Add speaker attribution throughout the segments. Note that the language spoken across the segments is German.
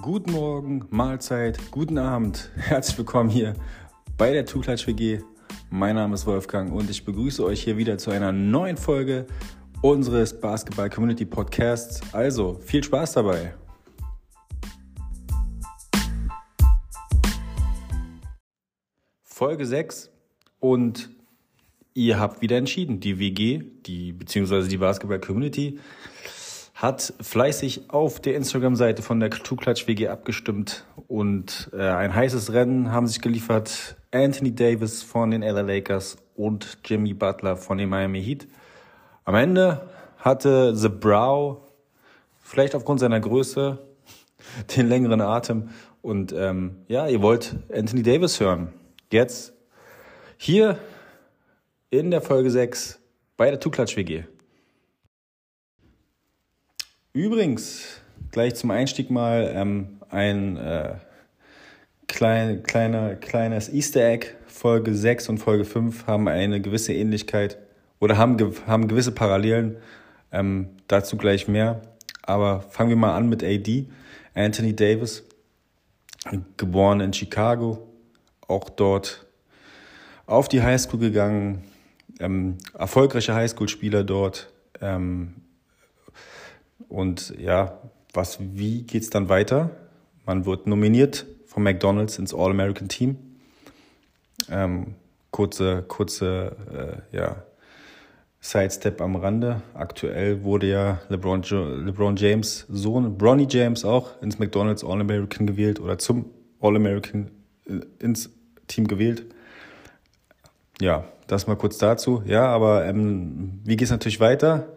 Speaker 1: Guten Morgen, Mahlzeit, guten Abend. Herzlich willkommen hier bei der Tuklatsch WG. Mein Name ist Wolfgang und ich begrüße euch hier wieder zu einer neuen Folge unseres Basketball Community Podcasts. Also viel Spaß dabei. Folge 6 und ihr habt wieder entschieden, die WG, die beziehungsweise die Basketball Community hat fleißig auf der Instagram-Seite von der Two-Klatsch WG abgestimmt und äh, ein heißes Rennen haben sich geliefert Anthony Davis von den LA Lakers und Jimmy Butler von den Miami Heat. Am Ende hatte The Brow vielleicht aufgrund seiner Größe den längeren Atem und ähm, ja, ihr wollt Anthony Davis hören. Jetzt hier in der Folge 6 bei der Two-Klatsch WG. Übrigens, gleich zum Einstieg mal ähm, ein äh, klein, kleiner, kleines Easter Egg. Folge 6 und Folge 5 haben eine gewisse Ähnlichkeit oder haben, haben gewisse Parallelen. Ähm, dazu gleich mehr. Aber fangen wir mal an mit AD. Anthony Davis, geboren in Chicago, auch dort auf die Highschool gegangen, ähm, erfolgreicher Highschool-Spieler dort, ähm, und ja, was, wie geht's dann weiter? Man wird nominiert von McDonald's ins All-American Team. Ähm, kurze, kurze, äh, ja, Sidestep am Rande. Aktuell wurde ja LeBron, LeBron James Sohn, Bronny James auch ins McDonald's All-American gewählt oder zum All-American äh, ins Team gewählt. Ja, das mal kurz dazu. Ja, aber ähm, wie geht's natürlich weiter?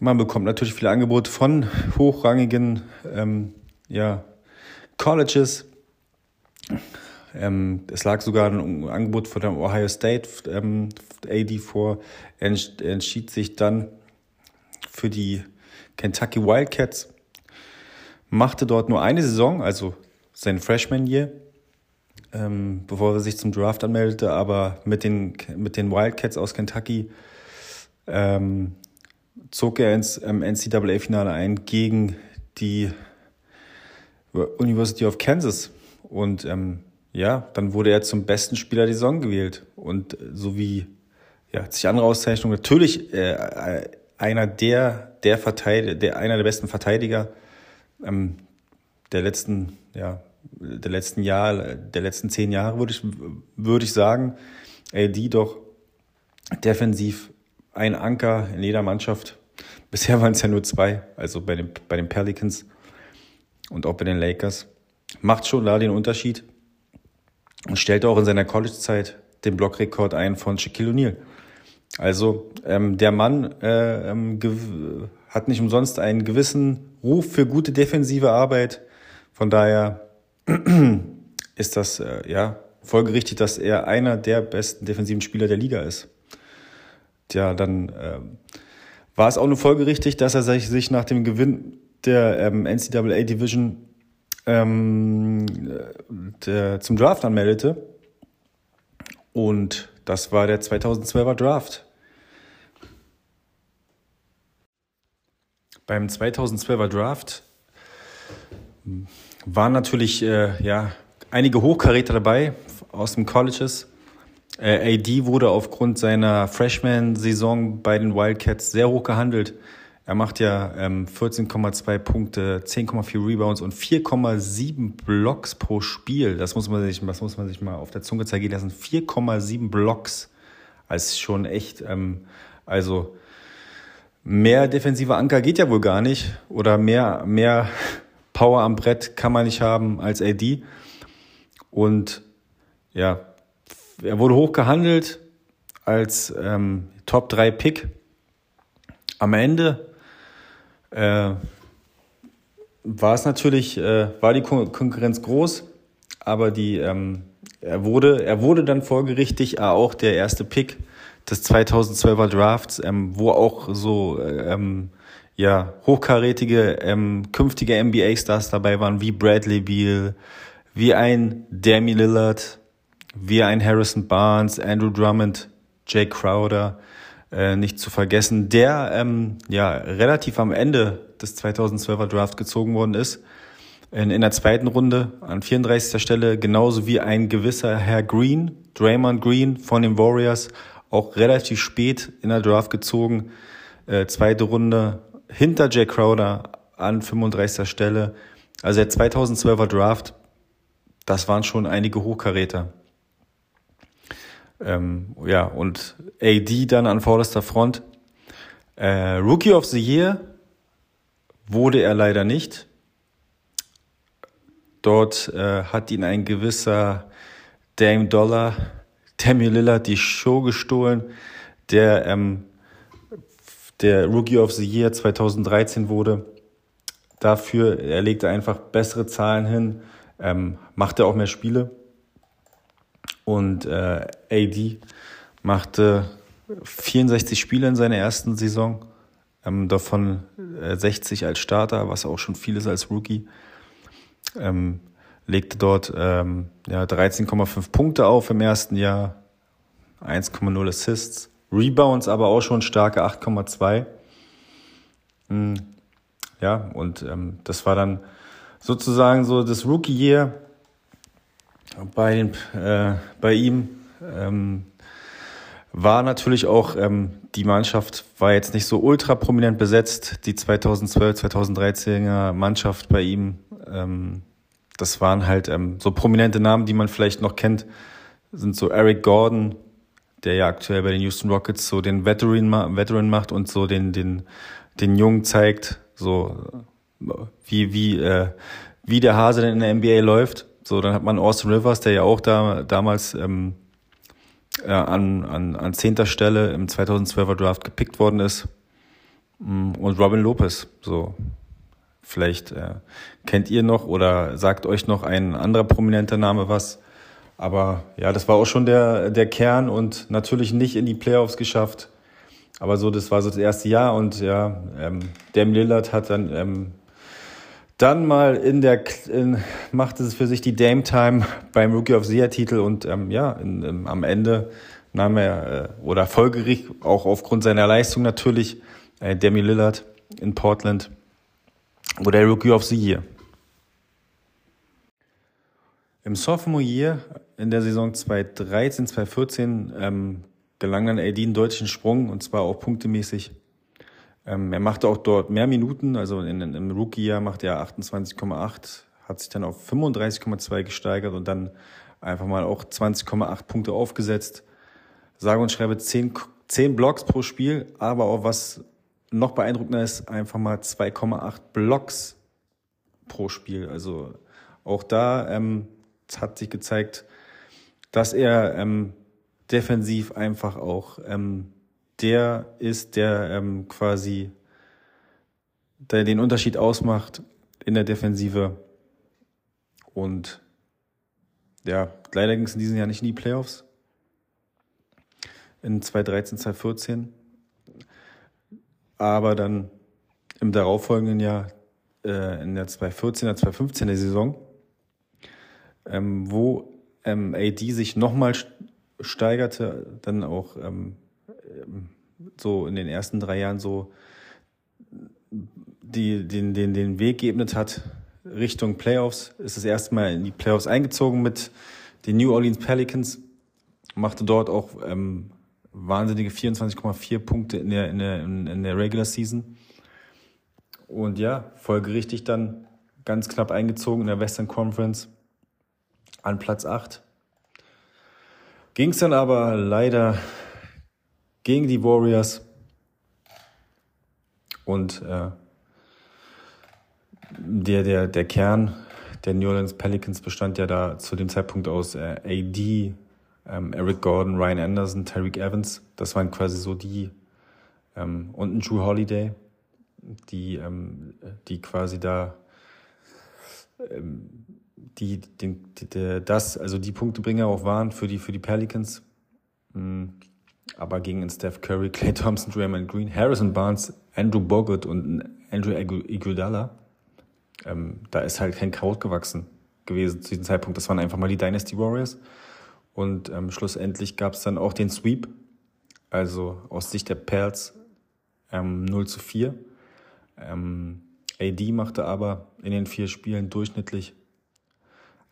Speaker 1: Man bekommt natürlich viele Angebote von hochrangigen ähm, ja, Colleges. Ähm, es lag sogar ein Angebot von der Ohio State ähm, AD vor. Er entschied sich dann für die Kentucky Wildcats, machte dort nur eine Saison, also sein Freshman Year, ähm, bevor er sich zum Draft anmeldete, aber mit den, mit den Wildcats aus Kentucky ähm, zog er ins ähm, NCAA-Finale ein gegen die University of Kansas. Und ähm, ja, dann wurde er zum besten Spieler der Saison gewählt. Und so wie ja, sich andere Auszeichnungen, natürlich äh, einer der, der der, einer der besten Verteidiger ähm, der letzten, ja, der letzten Jahre, der letzten zehn Jahre, würde ich, würde ich sagen. AD doch defensiv ein Anker in jeder Mannschaft. Bisher waren es ja nur zwei, also bei den, bei den Pelicans und auch bei den Lakers. Macht schon da den Unterschied und stellt auch in seiner College-Zeit den Blockrekord ein von Shaquille O'Neal. Also ähm, der Mann äh, ähm, hat nicht umsonst einen gewissen Ruf für gute defensive Arbeit. Von daher ist das äh, ja folgerichtig, dass er einer der besten defensiven Spieler der Liga ist ja, dann äh, war es auch eine Folge richtig, dass er sich nach dem Gewinn der ähm, NCAA Division ähm, der, zum Draft anmeldete. Und das war der 2012er Draft. Beim 2012er Draft waren natürlich äh, ja, einige Hochkaräter dabei aus den Colleges. Äh, AD wurde aufgrund seiner Freshman-Saison bei den Wildcats sehr hoch gehandelt. Er macht ja ähm, 14,2 Punkte, 10,4 Rebounds und 4,7 Blocks pro Spiel. Das muss man sich, das muss man sich mal auf der Zunge zeigen lassen. 4,7 Blocks. als schon echt, ähm, also mehr defensive Anker geht ja wohl gar nicht. Oder mehr, mehr Power am Brett kann man nicht haben als AD. Und ja, er wurde hoch gehandelt als ähm, Top 3 Pick. Am Ende äh, war es natürlich, äh, war die Kon Konkurrenz groß, aber die, ähm, er wurde, er wurde dann folgerichtig auch der erste Pick des 2012er Drafts, ähm, wo auch so ähm, ja hochkarätige ähm, künftige NBA-Stars dabei waren, wie Bradley Beal, wie ein Demi Lillard, wie ein Harrison Barnes, Andrew Drummond, Jake Crowder, äh, nicht zu vergessen, der ähm, ja relativ am Ende des 2012er Draft gezogen worden ist. In, in der zweiten Runde an 34. Stelle, genauso wie ein gewisser Herr Green, Draymond Green von den Warriors, auch relativ spät in der Draft gezogen. Äh, zweite Runde hinter Jay Crowder an 35. Stelle. Also der 2012er Draft, das waren schon einige Hochkaräter. Ähm, ja, und AD dann an vorderster Front. Äh, Rookie of the Year wurde er leider nicht. Dort äh, hat ihn ein gewisser Dame Dollar, Damian Lillard, die Show gestohlen, der ähm, der Rookie of the Year 2013 wurde. Dafür, er legte einfach bessere Zahlen hin, ähm, machte auch mehr Spiele. Und äh, AD machte 64 Spiele in seiner ersten Saison, ähm, davon äh, 60 als Starter, was auch schon viel ist als Rookie. Ähm, legte dort ähm, ja, 13,5 Punkte auf im ersten Jahr, 1,0 Assists, Rebounds aber auch schon starke 8,2. Hm, ja, und ähm, das war dann sozusagen so das Rookie Year bei, äh, bei ihm. Ähm, war natürlich auch, ähm, die Mannschaft war jetzt nicht so ultra prominent besetzt. Die 2012, 2013er Mannschaft bei ihm, ähm, das waren halt ähm, so prominente Namen, die man vielleicht noch kennt, sind so Eric Gordon, der ja aktuell bei den Houston Rockets so den Veteran, Veteran macht und so den, den, den Jungen zeigt, so wie, wie, äh, wie der Hase denn in der NBA läuft. So, dann hat man Austin Rivers, der ja auch da damals ähm, äh, an, an, an zehnter Stelle im 2012er Draft gepickt worden ist. Mm, und Robin Lopez, so. Vielleicht äh, kennt ihr noch oder sagt euch noch ein anderer prominenter Name was. Aber ja, das war auch schon der, der Kern und natürlich nicht in die Playoffs geschafft. Aber so, das war so das erste Jahr und ja, ähm, Dame Lillard hat dann ähm, dann mal in der in, machte es für sich die Dame Time beim Rookie of the Year Titel und ähm, ja, in, in, am Ende nahm er äh, oder folgerichtig auch aufgrund seiner Leistung natürlich äh, Demi Lillard in Portland oder Rookie of the Year. Im Sophomore Year in der Saison 2013, 2014 ähm, gelang dann AD einen deutschen Sprung und zwar auch punktemäßig. Ähm, er machte auch dort mehr Minuten, also in, in, im Rookie-Jahr machte er 28,8, hat sich dann auf 35,2 gesteigert und dann einfach mal auch 20,8 Punkte aufgesetzt. Sage und schreibe 10, 10 Blocks pro Spiel, aber auch was noch beeindruckender ist, einfach mal 2,8 Blocks pro Spiel. Also auch da ähm, hat sich gezeigt, dass er ähm, defensiv einfach auch ähm, der ist, der ähm, quasi der den Unterschied ausmacht in der Defensive. Und ja, leider ging es in diesem Jahr nicht in die Playoffs. In 2013, 2014. Aber dann im darauffolgenden Jahr, äh, in der 2014er, 2015er Saison, ähm, wo ähm, AD sich nochmal steigerte, dann auch ähm, so in den ersten drei Jahren so die, den, den, den Weg geebnet hat Richtung Playoffs, ist das erste Mal in die Playoffs eingezogen mit den New Orleans Pelicans, machte dort auch ähm, wahnsinnige 24,4 Punkte in der, in, der, in der Regular Season. Und ja, folgerichtig dann ganz knapp eingezogen in der Western Conference an Platz 8. Ging es dann aber leider gegen die Warriors. Und äh, der, der, der Kern der New Orleans Pelicans bestand ja da zu dem Zeitpunkt aus äh, AD, ähm, Eric Gordon, Ryan Anderson, Tariq Evans. Das waren quasi so die ähm, und ein Drew Holiday, die, ähm, die quasi da ähm, die, den, die, der, das, also die Punktebringer auch waren für die, für die Pelicans. Mhm. Aber gegen Steph Curry, Clay Thompson, Draymond Green, Harrison Barnes, Andrew Bogut und Andrew Iguodala, ähm, da ist halt kein Kraut gewachsen gewesen zu diesem Zeitpunkt. Das waren einfach mal die Dynasty Warriors. Und ähm, schlussendlich gab es dann auch den Sweep, also aus Sicht der Pels ähm, 0 zu 4. Ähm, AD machte aber in den vier Spielen durchschnittlich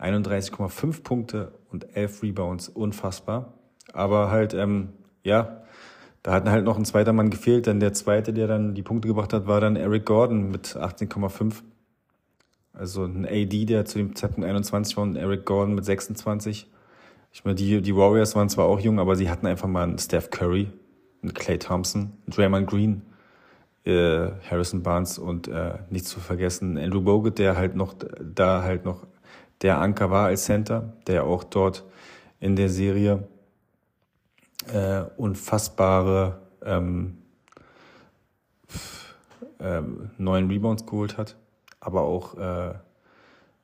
Speaker 1: 31,5 Punkte und 11 Rebounds. Unfassbar. Aber halt, ähm, ja, da hat halt noch ein zweiter Mann gefehlt, denn der zweite, der dann die Punkte gebracht hat, war dann Eric Gordon mit 18,5. Also ein AD, der zu dem Zeitpunkt 21 war und Eric Gordon mit 26. Ich meine, die, die Warriors waren zwar auch jung, aber sie hatten einfach mal einen Steph Curry, einen Clay Thompson, einen Draymond Green, äh, Harrison Barnes und äh, nicht zu vergessen Andrew Bogut, der halt noch da halt noch der Anker war als Center, der auch dort in der Serie äh, unfassbare ähm, äh, neun Rebounds geholt hat, aber auch äh,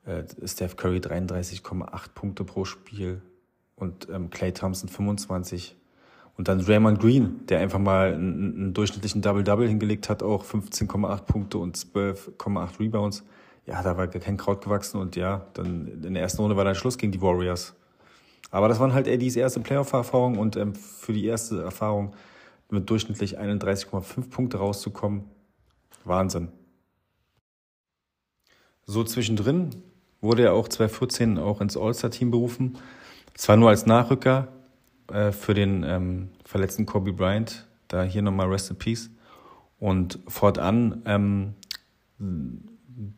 Speaker 1: äh, Steph Curry 33,8 Punkte pro Spiel und ähm, Clay Thompson 25 und dann Raymond Green, der einfach mal einen, einen durchschnittlichen Double-Double hingelegt hat, auch 15,8 Punkte und 12,8 Rebounds. Ja, da war kein Kraut gewachsen und ja, dann in der ersten Runde war dann Schluss gegen die Warriors. Aber das waren halt Eddies erste Playoff-Erfahrung und ähm, für die erste Erfahrung mit durchschnittlich 31,5 Punkte rauszukommen, Wahnsinn. So zwischendrin wurde er auch 2014 auch ins All-Star-Team berufen. Zwar nur als Nachrücker, äh, für den ähm, verletzten Kobe Bryant. Da hier nochmal Rest in Peace. Und fortan ähm,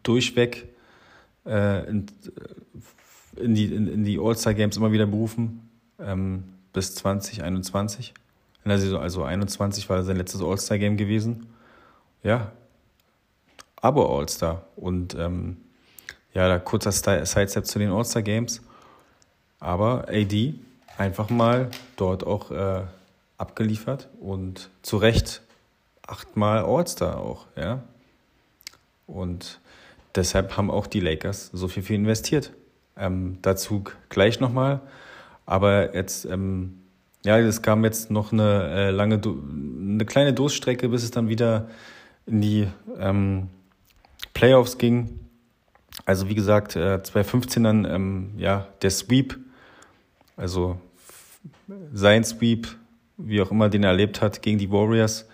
Speaker 1: durchweg äh, in, die, in, in die All-Star-Games immer wieder berufen, ähm, bis 2021. In der Saison, also 21 war sein letztes All-Star-Game gewesen. Ja, aber All-Star. Und ähm, ja, da kurzer Sidestep zu den All-Star-Games. Aber AD einfach mal dort auch äh, abgeliefert und zu Recht achtmal All-Star auch, ja. Und deshalb haben auch die Lakers so viel für investiert. Ähm, dazu gleich nochmal. Aber jetzt, ähm, ja, es kam jetzt noch eine äh, lange, eine kleine Durststrecke, bis es dann wieder in die ähm, Playoffs ging. Also wie gesagt, äh, 2015 dann ähm, ja der Sweep, also sein Sweep, wie auch immer, den er erlebt hat gegen die Warriors.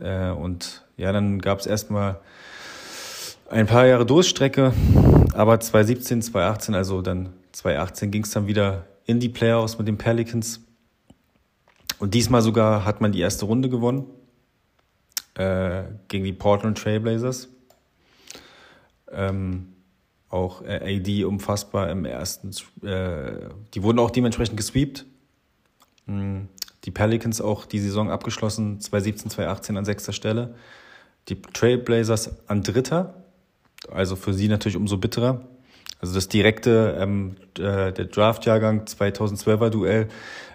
Speaker 1: Äh, und ja, dann gab es erstmal ein paar Jahre Durststrecke, aber 2017, 2018, also dann 2018 ging es dann wieder in die Playoffs mit den Pelicans. Und diesmal sogar hat man die erste Runde gewonnen äh, gegen die Portland Trailblazers. Ähm, auch äh, AD unfassbar im ersten. Äh, die wurden auch dementsprechend gesweept. Hm, die Pelicans auch die Saison abgeschlossen, 2017, 2018 an sechster Stelle. Die Trailblazers an dritter, also für sie natürlich umso bitterer. Also das direkte, ähm, äh, der Draft-Jahrgang 2012er Duell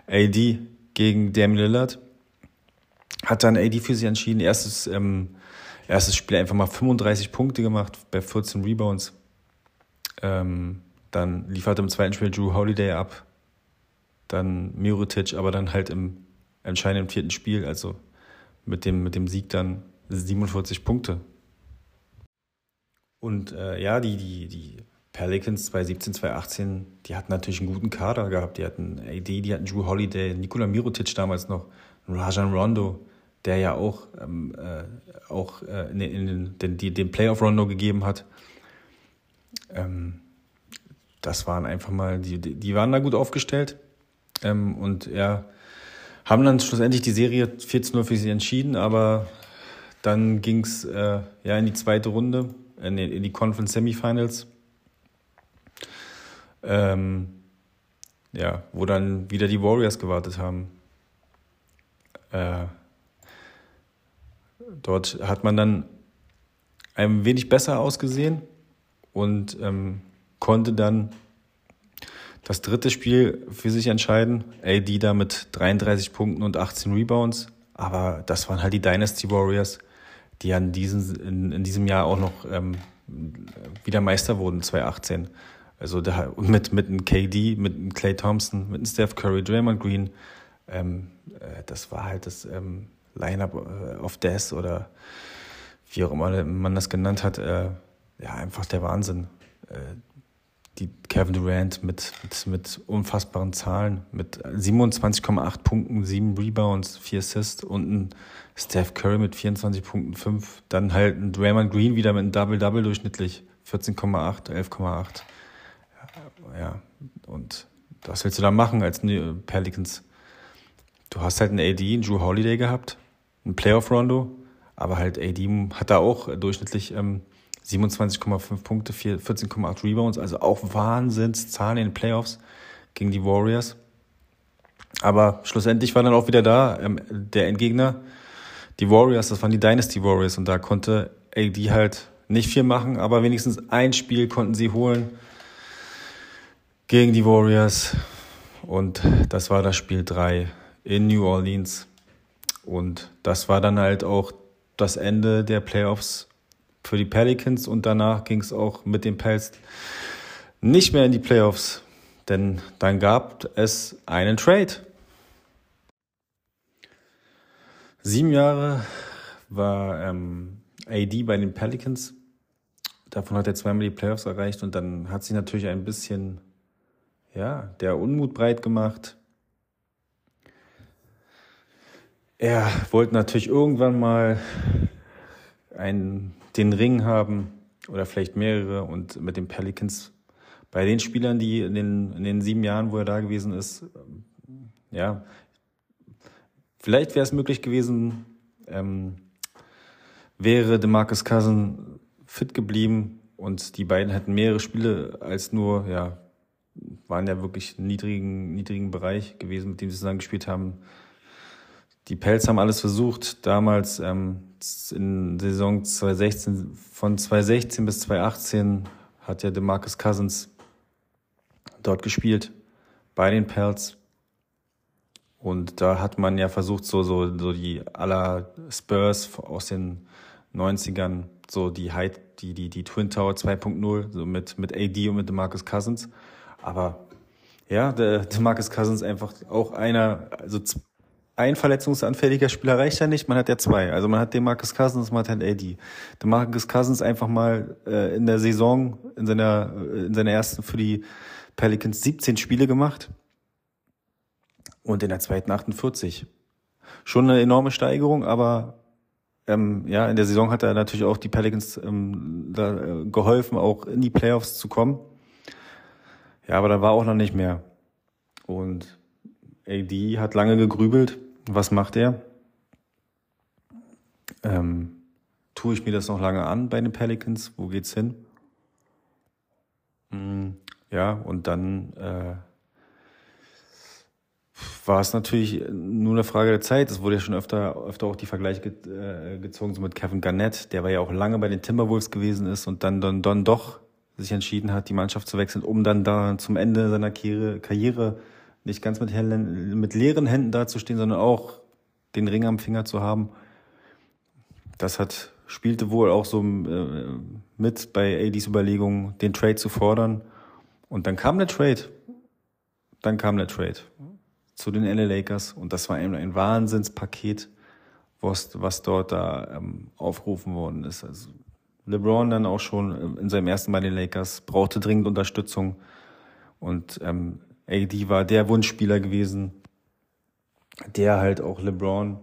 Speaker 1: AD gegen Damian Lillard hat dann AD für sie entschieden. Erstes, ähm, erstes Spiel einfach mal 35 Punkte gemacht bei 14 Rebounds. Ähm, dann lieferte im zweiten Spiel Drew Holiday ab dann Mirotic, aber dann halt im entscheidenden vierten Spiel, also mit dem, mit dem Sieg dann 47 Punkte. Und äh, ja, die, die, die Pelicans 2017, 2018, die hatten natürlich einen guten Kader gehabt. Die hatten AD, die hatten Drew Holiday, Nikola Mirotic damals noch, Rajan Rondo, der ja auch, ähm, äh, auch äh, in, in den, den, den Playoff-Rondo gegeben hat. Ähm, das waren einfach mal, die, die waren da gut aufgestellt. Ähm, und ja, haben dann schlussendlich die Serie 14-0 für sie entschieden, aber dann ging es äh, ja in die zweite Runde, in die, in die Conference Semifinals. Ähm, ja, wo dann wieder die Warriors gewartet haben. Äh, dort hat man dann ein wenig besser ausgesehen und ähm, konnte dann das dritte Spiel für sich entscheiden. AD da mit 33 Punkten und 18 Rebounds. Aber das waren halt die Dynasty Warriors, die an diesen, in, in diesem Jahr auch noch ähm, wieder Meister wurden, 2018. Also da, mit, mit einem KD, mit einem Clay Thompson, mit einem Steph Curry, Draymond Green. Ähm, äh, das war halt das ähm, Lineup äh, of Death oder wie auch immer man das genannt hat. Äh, ja, einfach der Wahnsinn. Die Kevin Durant mit, mit, mit unfassbaren Zahlen, mit 27,8 Punkten, 7 Rebounds, 4 Assists und ein Steph Curry mit 24 Punkten, 5. Dann halt ein Draymond Green wieder mit einem Double-Double durchschnittlich, 14,8, 11,8. Ja, und was willst du da machen als Pelicans? Du hast halt einen AD, einen Drew Holiday gehabt, einen Playoff-Rondo, aber halt AD hat da auch durchschnittlich ähm, 27,5 Punkte, 14,8 Rebounds, also auch Wahnsinnszahlen in den Playoffs gegen die Warriors. Aber schlussendlich war dann auch wieder da ähm, der Endgegner, die Warriors, das waren die Dynasty Warriors und da konnte AD halt nicht viel machen, aber wenigstens ein Spiel konnten sie holen gegen die Warriors und das war das Spiel 3 in New Orleans und das war dann halt auch das Ende der Playoffs für die Pelicans und danach ging es auch mit den Pels nicht mehr in die Playoffs, denn dann gab es einen Trade. Sieben Jahre war ähm, AD bei den Pelicans. Davon hat er zweimal die Playoffs erreicht und dann hat sich natürlich ein bisschen ja, der Unmut breit gemacht. Er wollte natürlich irgendwann mal einen den Ring haben oder vielleicht mehrere und mit den Pelicans bei den Spielern, die in den, in den sieben Jahren, wo er da gewesen ist, ja, vielleicht wäre es möglich gewesen, ähm, wäre DeMarcus Cousin fit geblieben und die beiden hätten mehrere Spiele als nur, ja, waren ja wirklich niedrigen, niedrigen Bereich gewesen, mit dem sie zusammen gespielt haben. Die Pelz haben alles versucht. Damals ähm, in Saison 2016, von 2016 bis 2018 hat ja DeMarcus Cousins dort gespielt bei den Pelz. Und da hat man ja versucht, so, so, so die aller Spurs aus den 90ern, so die High, die, die, die Twin Tower 2.0, so mit, mit AD und mit DeMarcus Cousins. Aber ja, DeMarcus Cousins einfach auch einer, also ein verletzungsanfälliger Spieler reicht ja nicht, man hat ja zwei. Also man hat den Marcus Cousins, man hat den AD. Der Marcus Cousins einfach mal äh, in der Saison, in seiner, äh, in seiner ersten für die Pelicans 17 Spiele gemacht und in der zweiten 48. Schon eine enorme Steigerung, aber ähm, ja, in der Saison hat er natürlich auch die Pelicans ähm, da, äh, geholfen, auch in die Playoffs zu kommen. Ja, aber da war auch noch nicht mehr. Und AD hat lange gegrübelt. Was macht er? Ähm, tue ich mir das noch lange an bei den Pelicans? Wo geht's hin? Hm, ja, und dann äh, war es natürlich nur eine Frage der Zeit. Es wurde ja schon öfter, öfter auch die Vergleiche ge äh, gezogen, so mit Kevin Garnett, der war ja auch lange bei den Timberwolves gewesen ist und dann, dann, dann doch sich entschieden hat, die Mannschaft zu wechseln, um dann da zum Ende seiner Karriere, Karriere nicht ganz mit, mit leeren Händen dazustehen, sondern auch den Ring am Finger zu haben. Das hat, spielte wohl auch so äh, mit bei ADs Überlegungen, den Trade zu fordern. Und dann kam der Trade. Dann kam der Trade zu den LA Lakers und das war ein, ein Wahnsinnspaket, was, was dort da ähm, aufgerufen worden ist. Also LeBron dann auch schon in seinem ersten Mal den Lakers brauchte dringend Unterstützung und ähm, AD war der Wunschspieler gewesen, der halt auch LeBron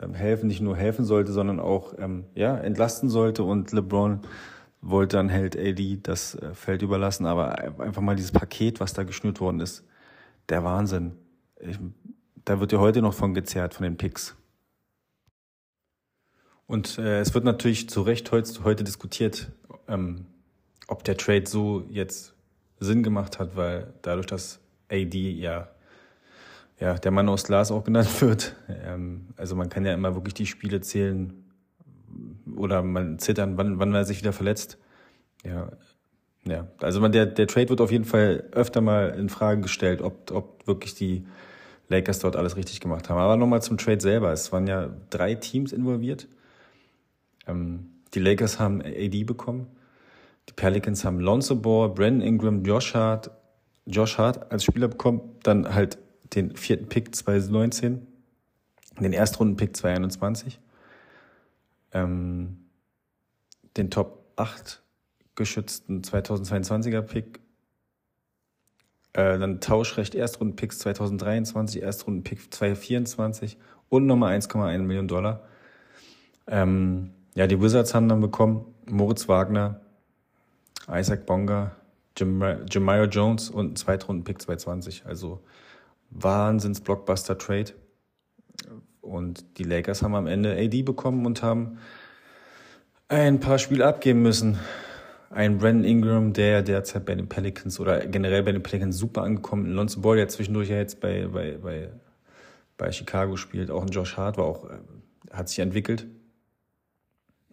Speaker 1: ähm, helfen, nicht nur helfen sollte, sondern auch ähm, ja, entlasten sollte. Und LeBron wollte dann halt AD das äh, Feld überlassen. Aber einfach mal dieses Paket, was da geschnürt worden ist, der Wahnsinn. Ich, da wird ja heute noch von gezerrt, von den Picks. Und äh, es wird natürlich zu Recht heute, heute diskutiert, ähm, ob der Trade so jetzt Sinn gemacht hat, weil dadurch, dass AD ja, ja der Mann aus Glas auch genannt wird, ähm, also man kann ja immer wirklich die Spiele zählen oder man zittern, wann, wann er sich wieder verletzt. Ja, ja. Also man, der, der Trade wird auf jeden Fall öfter mal in Frage gestellt, ob, ob wirklich die Lakers dort alles richtig gemacht haben. Aber nochmal zum Trade selber. Es waren ja drei Teams involviert. Ähm, die Lakers haben AD bekommen. Die Pelicans haben Lonzo Ball, Brandon Ingram, Josh Hart, Josh Hart als Spieler bekommen, dann halt den vierten Pick 2019, den Erstrunden-Pick 2021, ähm, den Top 8 geschützten 2022er Pick Äh, dann Tauschrecht Erstrundenpicks 2023, Erstrundenpick 2024 und nochmal 1,1 Millionen Dollar. Ähm, ja, die Wizards haben dann bekommen Moritz Wagner, Isaac Bonga, Jemiro Jones und einen Zweitrunden-Pick 220. Also Wahnsinns-Blockbuster-Trade. Und die Lakers haben am Ende AD bekommen und haben ein paar Spiele abgeben müssen. Ein Brandon Ingram, der derzeit bei den Pelicans oder generell bei den Pelicans super angekommen. Lonzo Ball, der zwischendurch ja jetzt bei, bei, bei, bei Chicago spielt. Auch ein Josh Hart war auch, äh, hat sich entwickelt.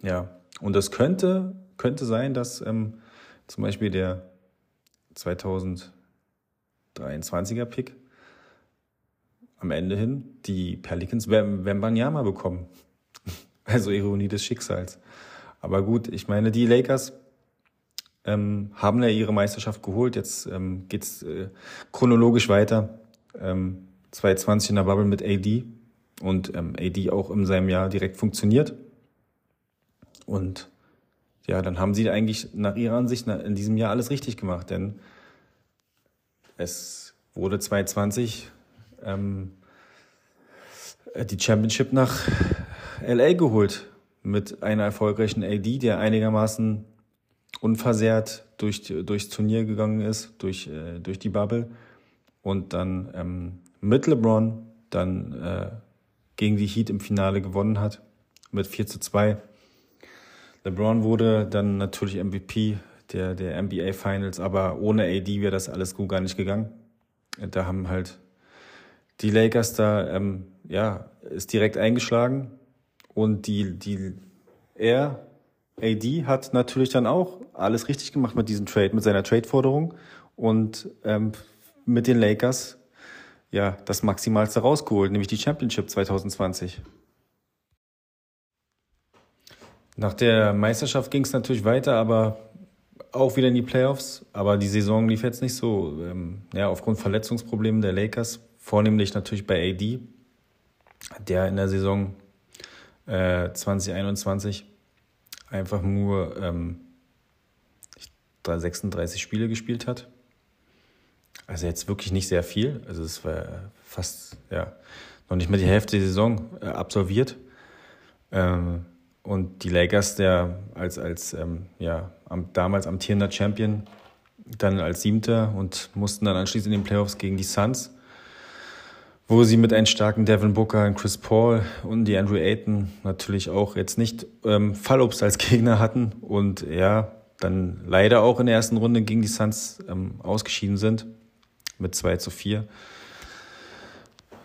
Speaker 1: Ja, und das könnte, könnte sein, dass ähm, zum Beispiel der 2023er Pick am Ende hin die Pelicans Wembanyama bekommen. Also Ironie des Schicksals. Aber gut, ich meine, die Lakers ähm, haben ja ihre Meisterschaft geholt. Jetzt ähm, geht's äh, chronologisch weiter. Ähm, 2020 in der Bubble mit AD und ähm, AD auch in seinem Jahr direkt funktioniert. Und ja, dann haben sie eigentlich nach ihrer Ansicht in diesem Jahr alles richtig gemacht, denn es wurde 2020 ähm, die Championship nach LA geholt mit einer erfolgreichen AD, der einigermaßen unversehrt durch, durchs Turnier gegangen ist, durch, äh, durch die Bubble. Und dann ähm, mit LeBron dann äh, gegen die Heat im Finale gewonnen hat mit 4 zu 2. LeBron wurde dann natürlich MVP der, der NBA Finals, aber ohne AD wäre das alles gut gar nicht gegangen. Da haben halt die Lakers da, ähm, ja, ist direkt eingeschlagen und die, die, er, AD hat natürlich dann auch alles richtig gemacht mit diesem Trade, mit seiner Trade-Forderung und ähm, mit den Lakers ja das Maximalste rausgeholt, nämlich die Championship 2020. Nach der Meisterschaft ging es natürlich weiter, aber auch wieder in die Playoffs. Aber die Saison lief jetzt nicht so. Ähm, ja, aufgrund Verletzungsproblemen der Lakers, vornehmlich natürlich bei AD, der in der Saison äh, 2021 einfach nur ähm, 36 Spiele gespielt hat. Also jetzt wirklich nicht sehr viel. Also es war fast, ja, noch nicht mal die Hälfte der Saison äh, absolviert. Ähm, und die Lakers, der als, als ähm, ja, am, damals amtierender Champion, dann als Siebter und mussten dann anschließend in den Playoffs gegen die Suns, wo sie mit einem starken Devin Booker, Chris Paul und die Andrew Ayton natürlich auch jetzt nicht ähm, Fallobst als Gegner hatten und ja, dann leider auch in der ersten Runde gegen die Suns ähm, ausgeschieden sind mit 2 zu 4.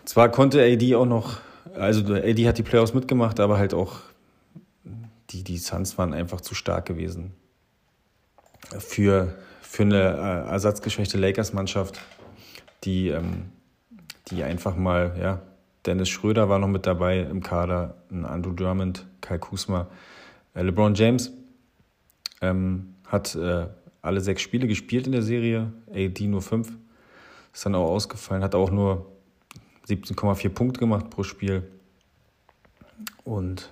Speaker 1: Zwar konnte AD auch noch, also AD hat die Playoffs mitgemacht, aber halt auch die, die Suns waren einfach zu stark gewesen. Für, für eine äh, ersatzgeschwächte Lakers-Mannschaft, die, ähm, die einfach mal, ja, Dennis Schröder war noch mit dabei im Kader, Andrew Drummond, Kai Kusma, äh, LeBron James ähm, hat äh, alle sechs Spiele gespielt in der Serie, AD nur fünf, ist dann auch ausgefallen, hat auch nur 17,4 Punkte gemacht pro Spiel. Und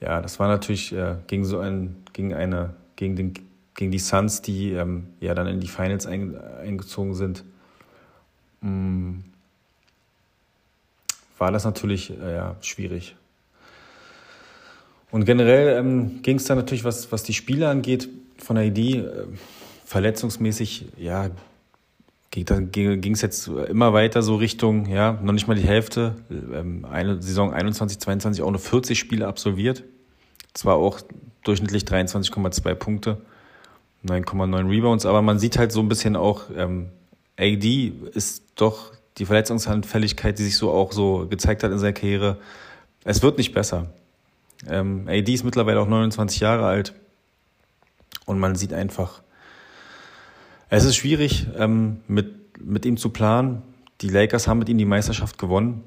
Speaker 1: ja, das war natürlich äh, gegen so ein, gegen eine, gegen den, gegen die Suns, die ähm, ja dann in die Finals ein, eingezogen sind, mm, war das natürlich äh, ja, schwierig. Und generell ähm, ging es dann natürlich, was, was die Spiele angeht, von der Idee, äh, verletzungsmäßig, ja, ging es jetzt immer weiter so Richtung, ja, noch nicht mal die Hälfte, ähm, eine Saison 21, 22 auch nur 40 Spiele absolviert. Zwar auch durchschnittlich 23,2 Punkte, 9,9 Rebounds, aber man sieht halt so ein bisschen auch, ähm, AD ist doch die Verletzungsanfälligkeit, die sich so auch so gezeigt hat in seiner Karriere. Es wird nicht besser. Ähm, AD ist mittlerweile auch 29 Jahre alt und man sieht einfach, es ist schwierig, ähm, mit, mit ihm zu planen. Die Lakers haben mit ihm die Meisterschaft gewonnen.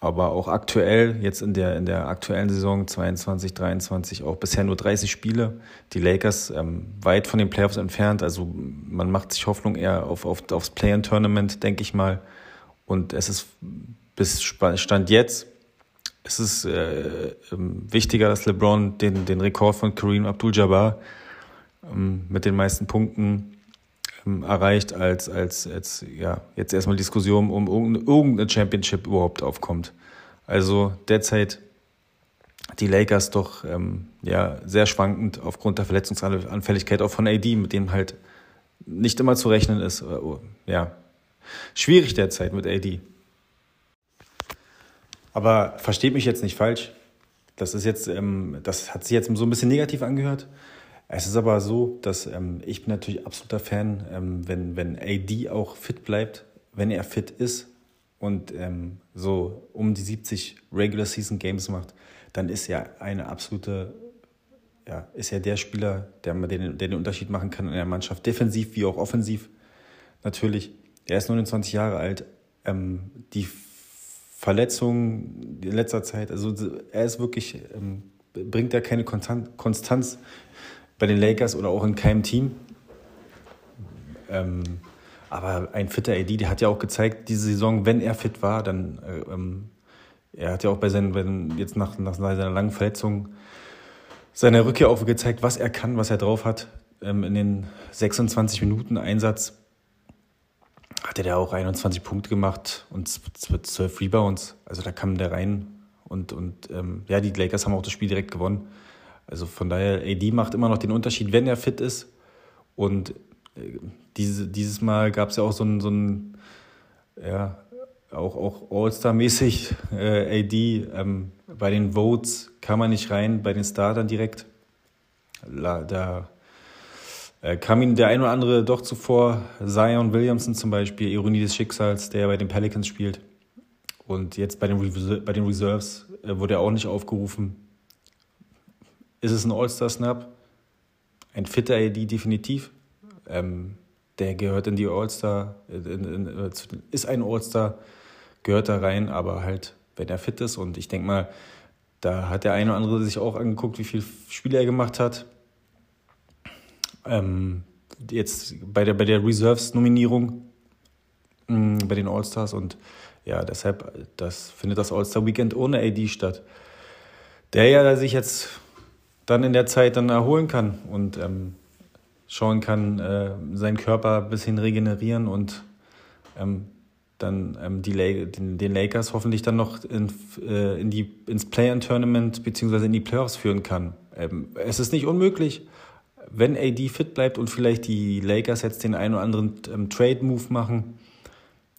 Speaker 1: Aber auch aktuell, jetzt in der, in der aktuellen Saison 22, 23, auch bisher nur 30 Spiele. Die Lakers ähm, weit von den Playoffs entfernt. Also man macht sich Hoffnung eher auf, auf, aufs Play-in-Tournament, denke ich mal. Und es ist bis Stand jetzt, es ist äh, ähm, wichtiger, dass LeBron den, den Rekord von Kareem Abdul-Jabbar ähm, mit den meisten Punkten erreicht, als, als, als ja, jetzt erstmal Diskussion um irgendeine Championship überhaupt aufkommt. Also derzeit die Lakers doch ähm, ja, sehr schwankend aufgrund der Verletzungsanfälligkeit auch von AD, mit dem halt nicht immer zu rechnen ist. Äh, ja, schwierig derzeit mit AD. Aber versteht mich jetzt nicht falsch. Das ist jetzt, ähm, das hat sich jetzt so ein bisschen negativ angehört. Es ist aber so, dass ähm, ich bin natürlich absoluter Fan, ähm, wenn, wenn AD auch fit bleibt, wenn er fit ist und ähm, so um die 70 Regular Season Games macht, dann ist er eine absolute, ja, ist er der Spieler, der, der, der den Unterschied machen kann in der Mannschaft, defensiv wie auch offensiv. Natürlich, er ist 29 Jahre alt. Ähm, die Verletzungen in letzter Zeit, also er ist wirklich, ähm, bringt er keine Konstanz bei den Lakers oder auch in keinem Team. Ähm, aber ein fitter AD, der hat ja auch gezeigt, diese Saison, wenn er fit war, dann, äh, ähm, er hat ja auch bei seinen, wenn, jetzt nach, nach seiner langen Verletzung, seiner Rückkehr auch gezeigt, was er kann, was er drauf hat. Ähm, in den 26 Minuten Einsatz hatte der auch 21 Punkte gemacht und 12 Rebounds. Also da kam der rein und, und ähm, ja, die Lakers haben auch das Spiel direkt gewonnen. Also von daher, AD macht immer noch den Unterschied, wenn er fit ist. Und äh, diese, dieses Mal gab es ja auch so ein, so ein ja, auch, auch All-Star-mäßig äh, AD. Ähm, bei den Votes kam er nicht rein, bei den Startern direkt. La, da äh, kam ihm der ein oder andere doch zuvor. Zion Williamson zum Beispiel, Ironie des Schicksals, der bei den Pelicans spielt. Und jetzt bei den, bei den Reserves äh, wurde er auch nicht aufgerufen. Ist es ein All-Star-Snap? Ein fitter AD definitiv. Ähm, der gehört in die All-Star, äh, ist ein All-Star, gehört da rein, aber halt, wenn er fit ist. Und ich denke mal, da hat der eine oder andere sich auch angeguckt, wie viele Spiele er gemacht hat. Ähm, jetzt bei der, bei der Reserves-Nominierung mm, bei den All-Stars und ja, deshalb das findet das All-Star-Weekend ohne AD statt. Der ja sich jetzt dann in der Zeit dann erholen kann und ähm, schauen kann, äh, seinen Körper ein bisschen regenerieren und ähm, dann ähm, die, den, den, Lakers hoffentlich dann noch in, äh, in die, ins Play-in-Tournament bzw. in die Playoffs führen kann. Ähm, es ist nicht unmöglich, wenn AD fit bleibt und vielleicht die Lakers jetzt den einen oder anderen ähm, Trade-Move machen.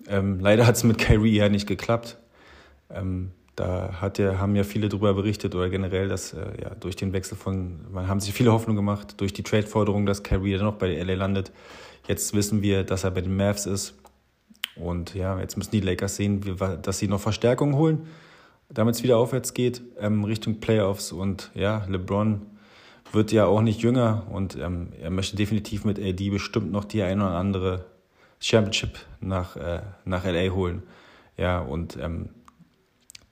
Speaker 1: Ähm, leider hat es mit Kyrie ja nicht geklappt. Da hat ja, haben ja viele darüber berichtet oder generell, dass äh, ja, durch den Wechsel von, man haben sich viele Hoffnung gemacht, durch die Trade-Forderung, dass Kyrie dann noch bei LA landet. Jetzt wissen wir, dass er bei den Mavs ist. Und ja, jetzt müssen die Lakers sehen, wie, dass sie noch Verstärkung holen, damit es wieder aufwärts geht, ähm, Richtung Playoffs. Und ja, LeBron wird ja auch nicht jünger und ähm, er möchte definitiv mit AD bestimmt noch die ein oder andere Championship nach, äh, nach LA holen. Ja, und ähm,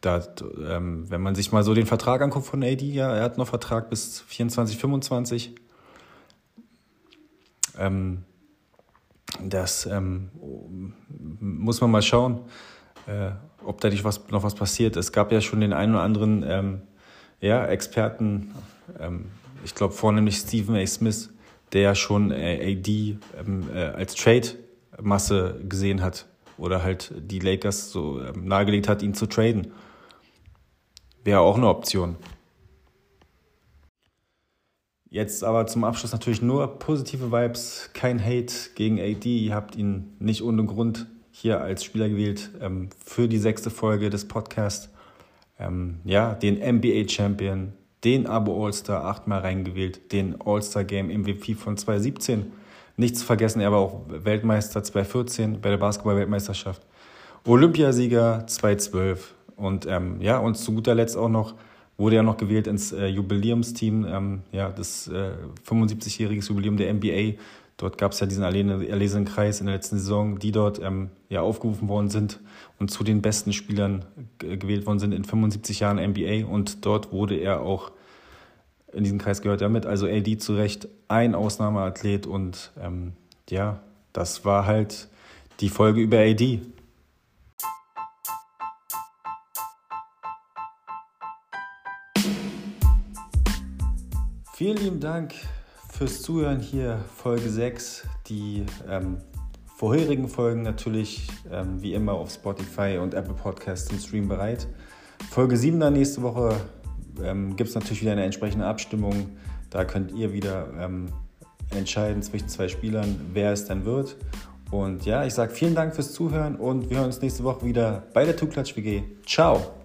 Speaker 1: da, ähm, wenn man sich mal so den Vertrag anguckt von AD, ja, er hat noch Vertrag bis 24, 25. Ähm, das ähm, muss man mal schauen, äh, ob da nicht was, noch was passiert. Es gab ja schon den einen oder anderen ähm, ja, Experten, ähm, ich glaube vornehmlich Stephen A. Smith, der ja schon äh, AD ähm, äh, als Trade-Masse gesehen hat oder halt die Lakers so nahegelegt hat, ihn zu traden. Wäre auch eine Option. Jetzt aber zum Abschluss natürlich nur positive Vibes, kein Hate gegen AD. Ihr habt ihn nicht ohne Grund hier als Spieler gewählt ähm, für die sechste Folge des Podcasts. Ähm, ja, den NBA Champion, den Abo All-Star achtmal reingewählt, den All-Star Game MVP von 2017. Nicht zu vergessen, er war auch Weltmeister 2014 bei der Basketball-Weltmeisterschaft. Olympiasieger 2012. Und ähm, ja, und zu guter Letzt auch noch wurde er noch gewählt ins äh, Jubiläumsteam, ähm, ja, das äh, 75-jähriges Jubiläum der NBA. Dort gab es ja diesen erlesenen Kreis in der letzten Saison, die dort ähm, ja, aufgerufen worden sind und zu den besten Spielern gewählt worden sind in 75 Jahren NBA. Und dort wurde er auch in diesen Kreis gehört er. Also AD zu Recht ein Ausnahmeathlet und ähm, ja, das war halt die Folge über AD. Vielen lieben Dank fürs Zuhören hier, Folge 6, die ähm, vorherigen Folgen natürlich ähm, wie immer auf Spotify und Apple Podcasts zum Stream bereit. Folge 7 dann nächste Woche ähm, gibt es natürlich wieder eine entsprechende Abstimmung. Da könnt ihr wieder ähm, entscheiden zwischen zwei Spielern, wer es dann wird. Und ja, ich sage vielen Dank fürs Zuhören und wir hören uns nächste Woche wieder bei der Tuklatsch WG. Ciao!